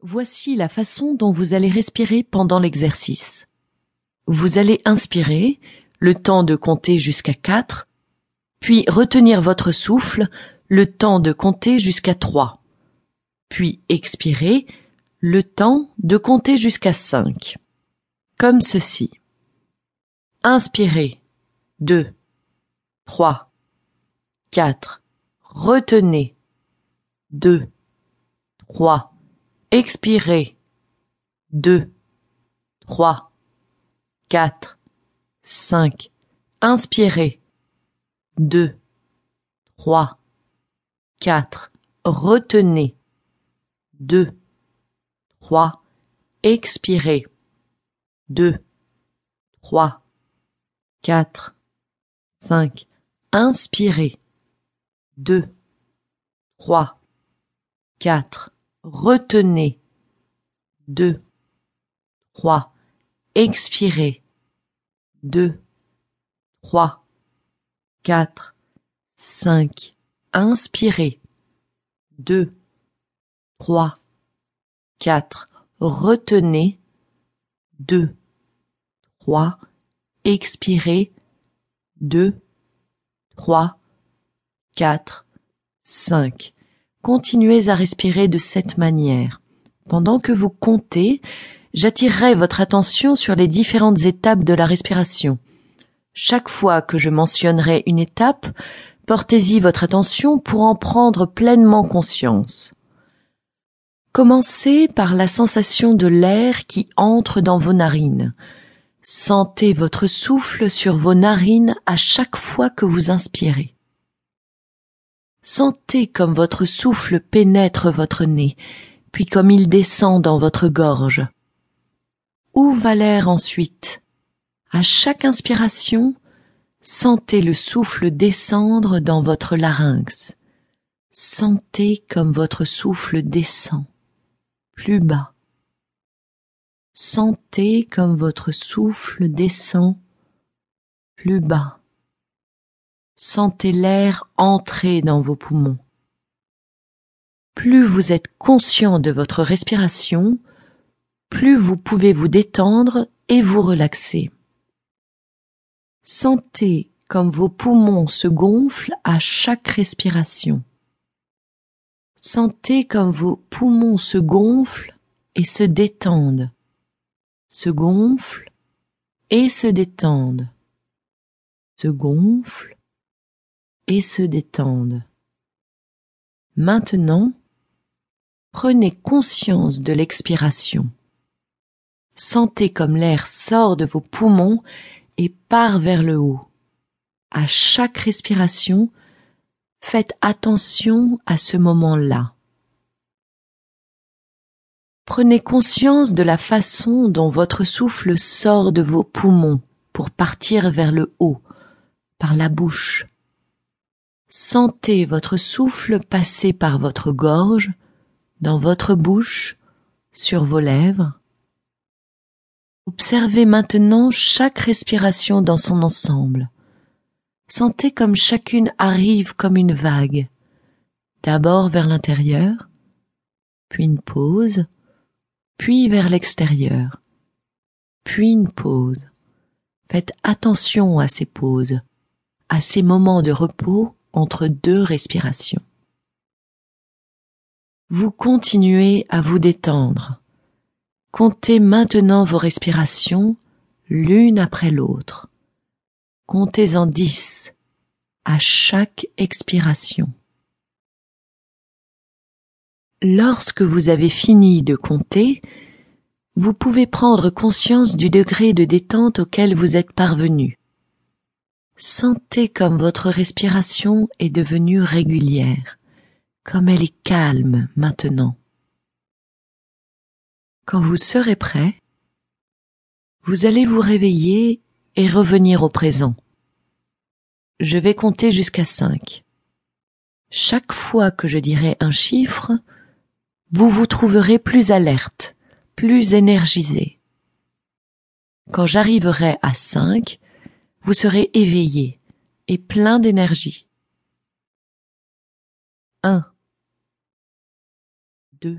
Voici la façon dont vous allez respirer pendant l'exercice. Vous allez inspirer le temps de compter jusqu'à 4, puis retenir votre souffle le temps de compter jusqu'à 3, puis expirer le temps de compter jusqu'à 5. Comme ceci. Inspirez 2, 3, 4. Retenez 2, 3, expirez. Deux, trois, quatre, cinq. Inspirez. Deux, trois, quatre. Retenez. Deux, trois. Expirez. Deux, trois, quatre, cinq. Inspirez. Deux, trois, quatre retenez. Deux, trois, expirez. Deux, trois, quatre, cinq, inspirez. Deux, trois, quatre, retenez. Deux, trois, expirez. Deux, trois, quatre, cinq. Continuez à respirer de cette manière. Pendant que vous comptez, j'attirerai votre attention sur les différentes étapes de la respiration. Chaque fois que je mentionnerai une étape, portez-y votre attention pour en prendre pleinement conscience. Commencez par la sensation de l'air qui entre dans vos narines. Sentez votre souffle sur vos narines à chaque fois que vous inspirez. Sentez comme votre souffle pénètre votre nez, puis comme il descend dans votre gorge. Où va l'air ensuite? À chaque inspiration, sentez le souffle descendre dans votre larynx. Sentez comme votre souffle descend, plus bas. Sentez comme votre souffle descend, plus bas sentez l'air entrer dans vos poumons. Plus vous êtes conscient de votre respiration, plus vous pouvez vous détendre et vous relaxer. Sentez comme vos poumons se gonflent à chaque respiration. Sentez comme vos poumons se gonflent et se détendent, se gonflent et se détendent, se gonflent et se détendent. Maintenant, prenez conscience de l'expiration. Sentez comme l'air sort de vos poumons et part vers le haut. À chaque respiration, faites attention à ce moment-là. Prenez conscience de la façon dont votre souffle sort de vos poumons pour partir vers le haut, par la bouche, Sentez votre souffle passer par votre gorge, dans votre bouche, sur vos lèvres. Observez maintenant chaque respiration dans son ensemble. Sentez comme chacune arrive comme une vague, d'abord vers l'intérieur, puis une pause, puis vers l'extérieur, puis une pause. Faites attention à ces pauses, à ces moments de repos entre deux respirations. Vous continuez à vous détendre. Comptez maintenant vos respirations l'une après l'autre. Comptez en dix à chaque expiration. Lorsque vous avez fini de compter, vous pouvez prendre conscience du degré de détente auquel vous êtes parvenu. Sentez comme votre respiration est devenue régulière, comme elle est calme maintenant. Quand vous serez prêt, vous allez vous réveiller et revenir au présent. Je vais compter jusqu'à cinq. Chaque fois que je dirai un chiffre, vous vous trouverez plus alerte, plus énergisé. Quand j'arriverai à cinq, vous serez éveillé et plein d'énergie. Un, deux,